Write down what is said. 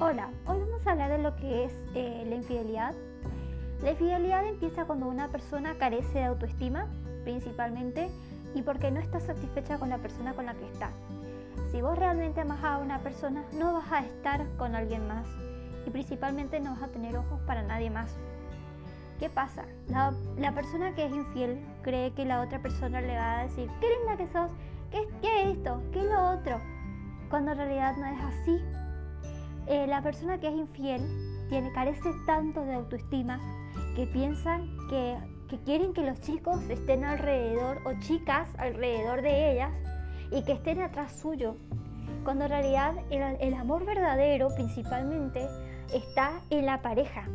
Hola, hoy vamos a hablar de lo que es eh, la infidelidad. La infidelidad empieza cuando una persona carece de autoestima, principalmente, y porque no está satisfecha con la persona con la que está. Si vos realmente amas a una persona, no vas a estar con alguien más y principalmente no vas a tener ojos para nadie más. ¿Qué pasa? La, persona que es infiel cree que la otra persona le va a decir, qué linda que sos, qué, qué es esto, qué lo otro, cuando en realidad no es así. Eh, la persona que es infiel tiene, carece tanto de autoestima que piensan que, que quieren que los chicos estén alrededor o chicas alrededor de ellas y que estén atrás suyo, cuando en realidad el, el amor verdadero principalmente está en la pareja,